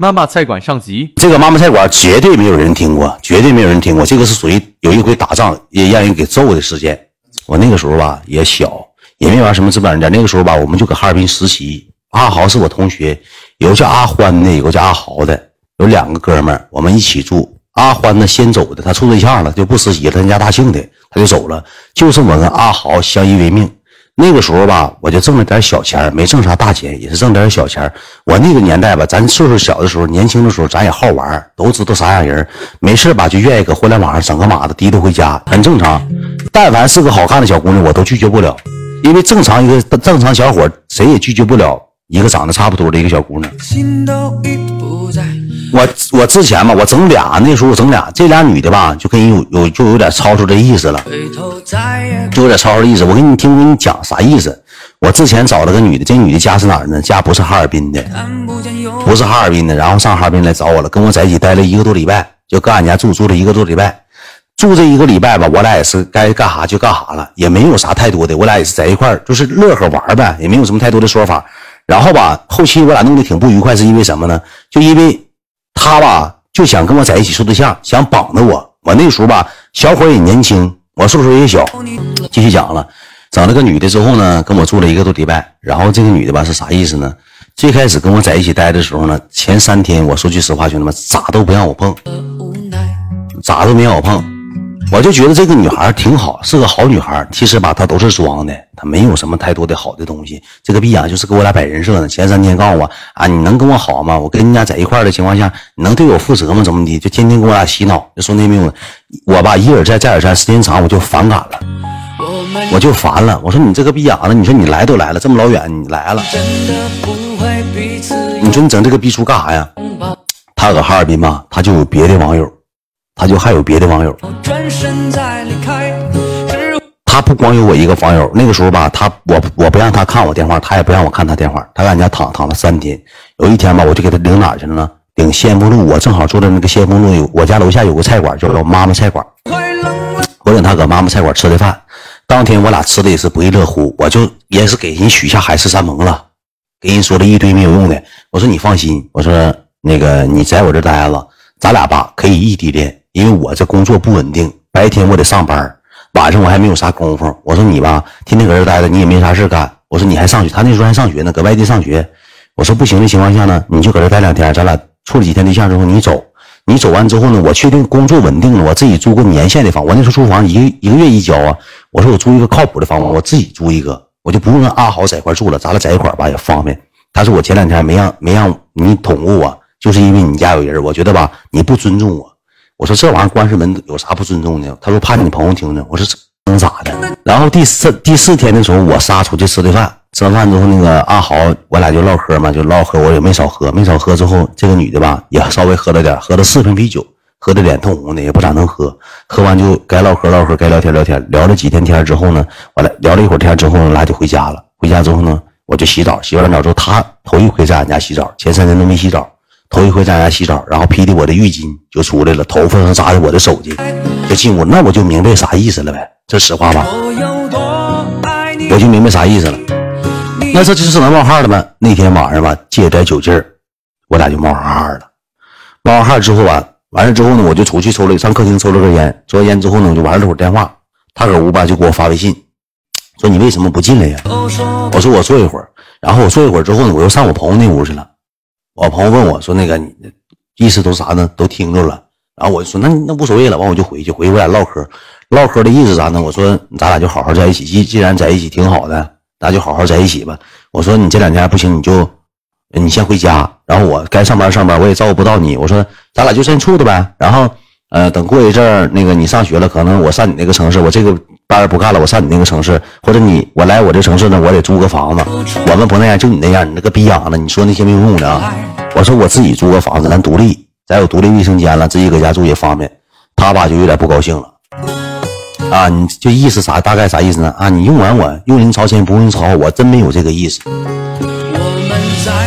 妈妈菜馆上集，这个妈妈菜馆绝对没有人听过，绝对没有人听过。这个是属于有一回打仗也让人给揍的事件。我那个时候吧也小，也没玩什么资本人家。那个时候吧，我们就搁哈尔滨实习。阿豪是我同学，有个叫阿欢的，有个叫阿豪的，有两个哥们儿，我们一起住。阿欢呢先走的，他处对象了，就不实习了，参加大庆的，他就走了，就剩我跟阿豪相依为命。那个时候吧，我就挣了点小钱，没挣啥大钱，也是挣点小钱。我那个年代吧，咱岁数小的时候，年轻的时候，咱也好玩，都知道啥样人，没事吧就愿意搁互联网上整个马子提溜回家，很正常。但凡是个好看的小姑娘，我都拒绝不了，因为正常一个正常小伙，谁也拒绝不了一个长得差不多的一个小姑娘。我我之前吧，我整俩，那时候我整俩，这俩女的吧，就跟人有有就有点超出这意思了，就有点超出的意思。我给你听，我给你讲啥意思。我之前找了个女的，这女的家是哪儿呢？家不是哈尔滨的，不是哈尔滨的，然后上哈尔滨来找我了，跟我在一起待了一个多礼拜，就搁俺家住住了一个多礼拜。住这一个礼拜吧，我俩也是该干啥就干啥了，也没有啥太多的，我俩也是在一块儿就是乐呵玩呗，也没有什么太多的说法。然后吧，后期我俩弄得挺不愉快，是因为什么呢？就因为。他吧就想跟我在一起处对象，想绑着我。我那时候吧，小伙也年轻，我岁数也小。继续讲了，找了个女的之后呢，跟我住了一个多礼拜。然后这个女的吧是啥意思呢？最开始跟我在一起待的时候呢，前三天我说句实话，兄弟们咋都不让我碰，咋都没让我碰。我就觉得这个女孩挺好，是个好女孩。其实吧，她都是装的，她没有什么太多的好的东西。这个逼样就是给我俩摆人设呢。前三天告诉我啊，你能跟我好吗？我跟你家在一块的情况下，你能对我负责吗？怎么的？就天天给我俩洗脑，就说那命。我吧一而再再而三，时间长我就反感了，我就烦了。我说你这个逼样的，你说你来都来了，这么老远你来了，你说你整这个逼出干啥呀？他搁哈尔滨吧，他就有别的网友。他就还有别的网友，他不光有我一个网友。那个时候吧，他我我不让他看我电话，他也不让我看他电话。他在俺家躺躺了三天。有一天吧，我就给他领哪去了呢？领先锋路。我正好坐在那个先锋路，有我家楼下有个菜馆，叫妈妈菜馆。我领他搁妈妈菜馆吃的饭。当天我俩吃的也是不亦乐乎。我就也是给人许下海誓山盟了，给人说了一堆没有用的。我说你放心，我说那个你在我这待着，咱俩吧可以异地恋。因为我这工作不稳定，白天我得上班，晚上我还没有啥功夫。我说你吧，天天搁这待着，你也没啥事干。我说你还上学，他那时候还上学呢，搁外地上学。我说不行的情况下呢，你就搁这待两天，咱俩处了几天对象之后你走。你走完之后呢，我确定工作稳定了，我自己租个年限的房。我那时候租房一个一个月一交啊。我说我租一个靠谱的房我自己租一个，我就不用跟阿豪在一块住了，咱俩在一块吧也方便。他说我前两天没让没让你捅咕我，就是因为你家有人，我觉得吧你不尊重我。我说这玩意儿关上门有啥不尊重的？他说怕你朋友听着。我说能咋的？然后第四第四天的时候，我仨出去吃的饭，吃完饭之后，那个阿豪我俩就唠嗑嘛，就唠嗑，我也没少喝，没少喝之后，这个女的吧也稍微喝了点，喝了四瓶啤酒，喝的脸通红的，也不咋能喝。喝完就该唠嗑唠嗑，该聊天聊天，聊了几天天之后呢，完了聊了一会儿天之后，呢，俩就回家了。回家之后呢，我就洗澡，洗完澡之后，他头一回在俺家洗澡，前三天都没洗澡。头一回在家洗澡，然后披的我的浴巾就出来了，头发上扎的我的手机，就进屋，那我就明白啥意思了呗，这实话吧，我就明白啥意思了。那这就是能冒汗了呗？那天晚上吧，借点酒劲儿，我俩就冒上汗了。冒完汗之后吧，完了之后呢，我就出去抽了，上客厅抽了根烟，抽完烟之后呢，我就玩了会儿电话。他搁屋吧就给我发微信，说你为什么不进来呀？我说我坐一会儿，然后我坐一会儿之后呢，我又上我朋友那屋去了。我朋友问我说：“那个你意思都啥呢？都听着了。”然后我就说：“那那无所谓了。”完我就回去，回去我俩唠嗑，唠嗑的意思啥呢？我说：“咱俩就好好在一起。既既然在一起挺好的，咱就好好在一起吧。”我说：“你这两天不行，你就你先回家，然后我该上班上班，我也照顾不到你。我说咱俩就先处着呗。然后呃，等过一阵儿，那个你上学了，可能我上你那个城市，我这个班不干了，我上你那个城市，或者你我来我这城市呢，我得租个房子。我们不那样，就你那样，你那个逼样子，你说那些没有用的啊。”我说我自己租个房子，咱独立，咱有独立卫生间了，自己搁家住也方便。他爸就有点不高兴了，啊，你就意思啥？大概啥意思呢？啊，你用完我，用人朝前不用朝后，我真没有这个意思，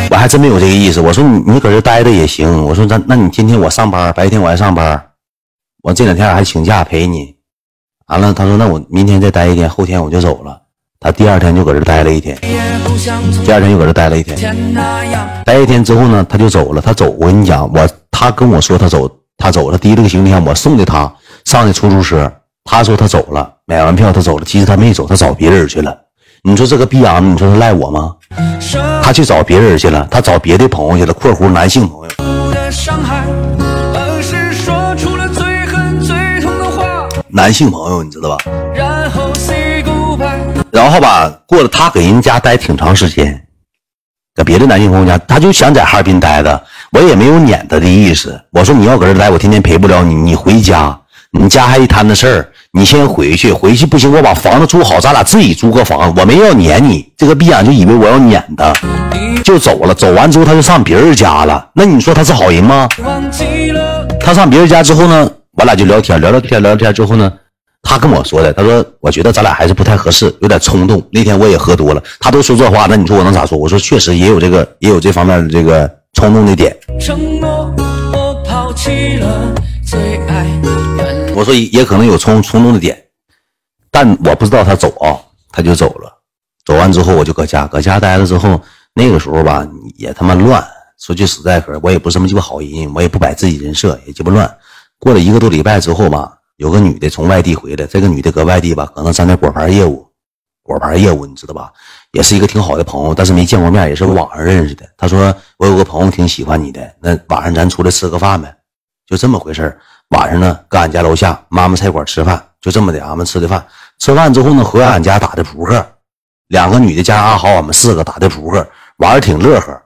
我还真没有这个意思。我说你你搁这待着也行。我说那那你天天我上班，白天我还上班，我这两天还请假陪你。完了，他说那我明天再待一天，后天我就走了。他第二天就搁这待了一天。第二天又搁这待了一天，待一天之后呢，他就走了。他走，我跟你讲，我他跟我说他走，他走了。第一个行李箱我送的他上的出租车，他说他走了，买完票他走了。其实他没走，他找别人去了。你说这个逼样你说他赖我吗？他去找别人去了，他找别的朋友去了（括弧男性朋友）。男性朋友，你知道吧？然后吧，过了他给人家待挺长时间，搁别的男性朋友家，他就想在哈尔滨待着，我也没有撵他的意思。我说你要搁这待，我天天陪不了你，你回家，你家还一摊子事儿，你先回去，回去不行，我把房子租好，咱俩自己租个房，我没要撵你。这个逼样就以为我要撵他，就走了。走完之后他就上别人家了，那你说他是好人吗？他上别人家之后呢，我俩就聊天，聊聊天，聊聊天之后呢。他跟我说的，他说：“我觉得咱俩还是不太合适，有点冲动。那天我也喝多了，他都说这话，那你说我能咋说？我说确实也有这个，也有这方面的这个冲动的点。我说也可能有冲冲动的点，但我不知道他走啊，他就走了。走完之后我就搁家，搁家待了之后，那个时候吧也他妈乱。说句实在话，我也不是什么鸡巴好人，我也不摆自己人设，也鸡巴乱。过了一个多礼拜之后吧。”有个女的从外地回来，这个女的搁外地吧，可能沾点果盘业务，果盘业务你知道吧？也是一个挺好的朋友，但是没见过面，也是网上认识的。她说我有个朋友挺喜欢你的，那晚上咱出来吃个饭呗，就这么回事晚上呢，搁俺家楼下妈妈菜馆吃饭，就这么的，俺们吃的饭。吃饭之后呢，回俺家打的扑克，两个女的加上阿豪，我们四个打的扑克，玩的挺乐呵。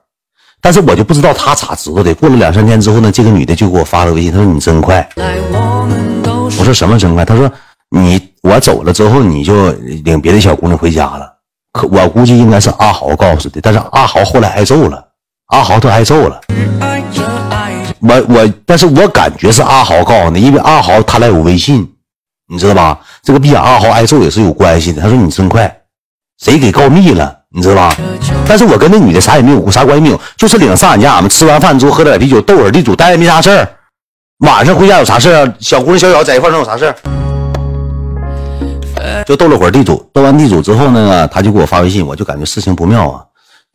但是我就不知道他咋知道的。过了两三天之后呢，这个女的就给我发了微信，她说你真快。我说什么真快？她说你我走了之后，你就领别的小姑娘回家了。可我估计应该是阿豪告诉的，但是阿豪后来挨揍了，阿豪都挨揍了。我我，但是我感觉是阿豪告诉的，因为阿豪他俩有微信，你知道吧？这个逼阿豪挨揍也是有关系的。他说你真快，谁给告密了？你知道吧？但是我跟那女的啥也没有，啥关系没有，就是领上俺家，俺们吃完饭之后喝点啤酒，斗会儿地主，待着没啥事儿。晚上回家有啥事啊？小姑娘、小小在一块能有啥事就斗了会儿地主，斗完地主之后呢，他就给我发微信，我就感觉事情不妙啊。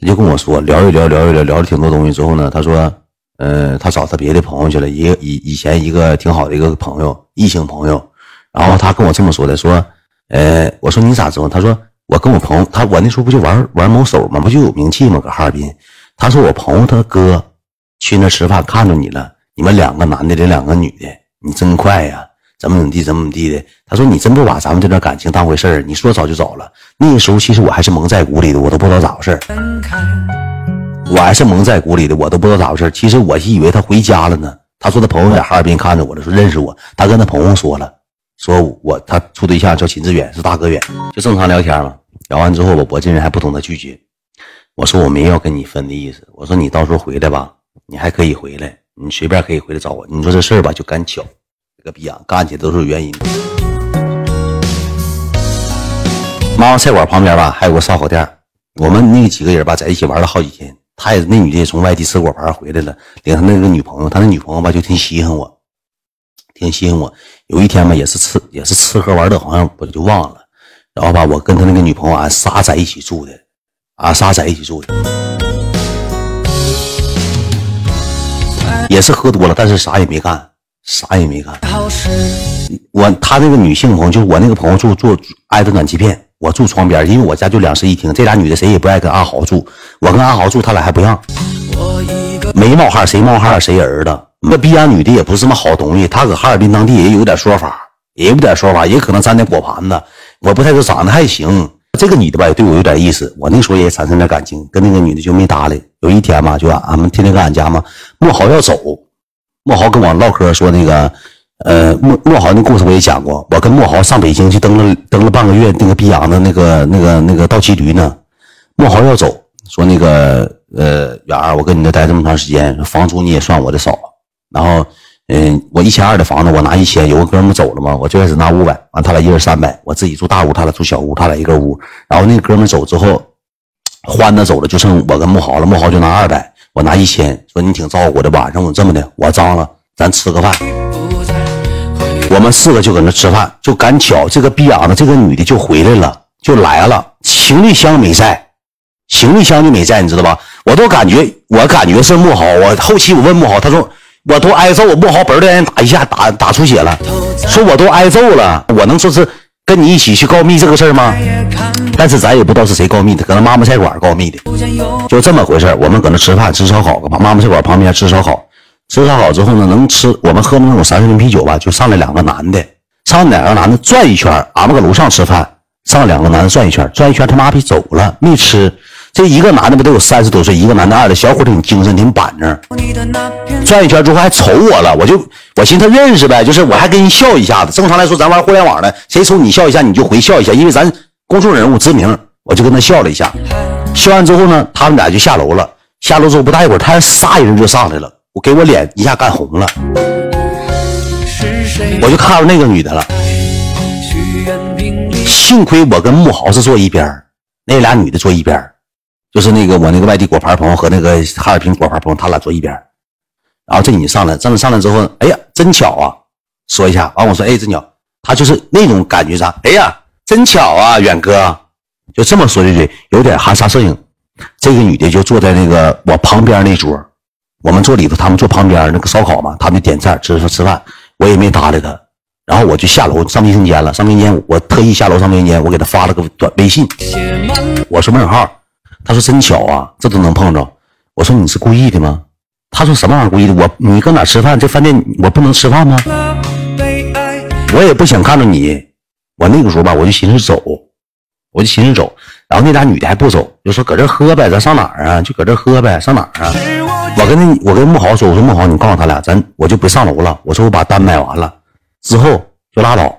他就跟我说聊一聊，聊一聊，聊了挺多东西之后呢，他说，呃，他找他别的朋友去了，一个以以前一个挺好的一个朋友，异性朋友。然后他跟我这么说的，说，呃，我说你咋知道？他说我跟我朋友，他我那时候不就玩玩某手吗？不就有名气吗？搁哈尔滨。他说我朋友他哥去那吃饭看着你了。你们两个男的，这两个女的，你真快呀！怎么怎么地，怎么怎么地的？他说你真不把咱们这段感情当回事儿。你说走就走了，那个时候其实我还是蒙在鼓里的，我都不知道咋回事我还是蒙在鼓里的，我都不知道咋回事其实我是以为他回家了呢。他说他朋友在哈尔滨看着我了，说认识我。他跟他朋友说了，说我他处对象叫秦志远，是大哥远，就正常聊天嘛。聊完之后我，我这人还不懂得拒绝。我说我没要跟你分的意思。我说你到时候回来吧，你还可以回来。你随便可以回来找我。你说这事儿吧，就赶巧，这个逼样干起都是有原因的。妈妈菜馆旁边吧，还有个烧烤店。我们那几个人吧，在一起玩了好几天。他也那女的也从外地吃果盘回来了，领他那个女朋友。他那女朋友吧，就挺稀罕我，挺吸引我。有一天吧，也是吃也是吃喝玩乐，好像我就忘了。然后吧，我跟他那个女朋友俺仨在一起住的，俺仨在一起住的。也是喝多了，但是啥也没干，啥也没干。我他那个女性朋友，就是我那个朋友住住挨着暖气片，我住床边，因为我家就两室一厅。这俩女的谁也不爱跟阿豪住，我跟阿豪住，他俩还不让。没冒汗谁冒汗谁儿子。那逼样女的也不是什么好东西，她搁哈尔滨当地也有点说法，也有点说法，也可能沾点果盘子。我不太说长得还行。这个女的吧，也对我有点意思，我那时候也产生点感情，跟那个女的就没搭理。有一天嘛，就俺们天天搁俺家嘛，莫豪要走，莫豪跟我唠嗑说那个，呃，莫莫豪那故事我也讲过，我跟莫豪上北京去蹬了蹬了半个月那个逼养的那个那个那个倒骑驴呢，莫豪要走，说那个呃远儿，我跟你这待这么长时间，房租你也算我的少，然后。嗯，我一千二的房子，我拿一千。有个哥们走了嘛，我最开始拿五百，完他俩一人三百，我自己住大屋，他俩住小屋，他俩一个屋。然后那哥们走之后，欢子走了，就剩我跟木豪了。木豪就拿二百，我拿一千，说你挺照顾的。晚上我这么的，我脏了，咱吃个饭。我们四个就搁那吃饭，就赶巧这个逼养的这个女的就回来了，就来了，行李箱没在，行李箱就没在，你知道吧？我都感觉，我感觉是木豪。我后期我问木豪，他说我都挨揍，木豪嘣的人打一下，打打出血了，说我都挨揍了，我能说是跟你一起去告密这个事儿吗？但是咱也不知道是谁告密的，可能妈妈菜馆告密的，就这么回事我们搁那吃饭，吃烧烤，妈妈菜馆旁边吃烧烤，吃烧烤之后呢，能吃我们喝那种三十瓶啤酒吧，就上来两个男的，上两个男的转一圈，俺们搁楼上吃饭，上两个男的转一圈，转一圈他妈逼走了，没吃。这一个男的不都有三十多岁，一个男的二的，小伙挺精神，挺板正。转一圈之后还瞅我了，我就我寻思他认识呗，就是我还跟人笑一下子。正常来说，咱玩互联网的，谁瞅你笑一下，你就回笑一下，因为咱公众人物知名，我就跟他笑了一下。笑完之后呢，他们俩就下楼了。下楼之后不大一会儿，他仨人就上来了，我给我脸一下干红了，我就看着那个女的了。幸亏我跟木豪是坐一边那俩女的坐一边就是那个我那个外地果盘朋友和那个哈尔滨果盘朋友，他俩坐一边然后这女上来，这么上来之后，哎呀，真巧啊！说一下，完我说，哎，真巧，他就是那种感觉啥？哎呀，真巧啊，远哥，就这么说一句，有点含沙射影。这个女的就坐在那个我旁边那桌，我们坐里头，他们坐旁边那个烧烤嘛，他们点菜吃吃饭，我也没搭理他。然后我就下楼上卫生间了，上卫生间我特意下楼上卫生间，我给他发了个短微信，我说门号。他说：“真巧啊，这都能碰着。”我说：“你是故意的吗？”他说：“什么玩意儿故意的？我你搁哪吃饭？这饭店我不能吃饭吗？我也不想看着你。我那个时候吧，我就寻思走，我就寻思走。然后那俩女的还不走，就说搁这喝呗，咱上哪啊？就搁这喝呗，上哪啊？我跟那我跟木豪说，我说木豪，你告诉他俩，咱我就不上楼了。我说我把单买完了之后就拉倒。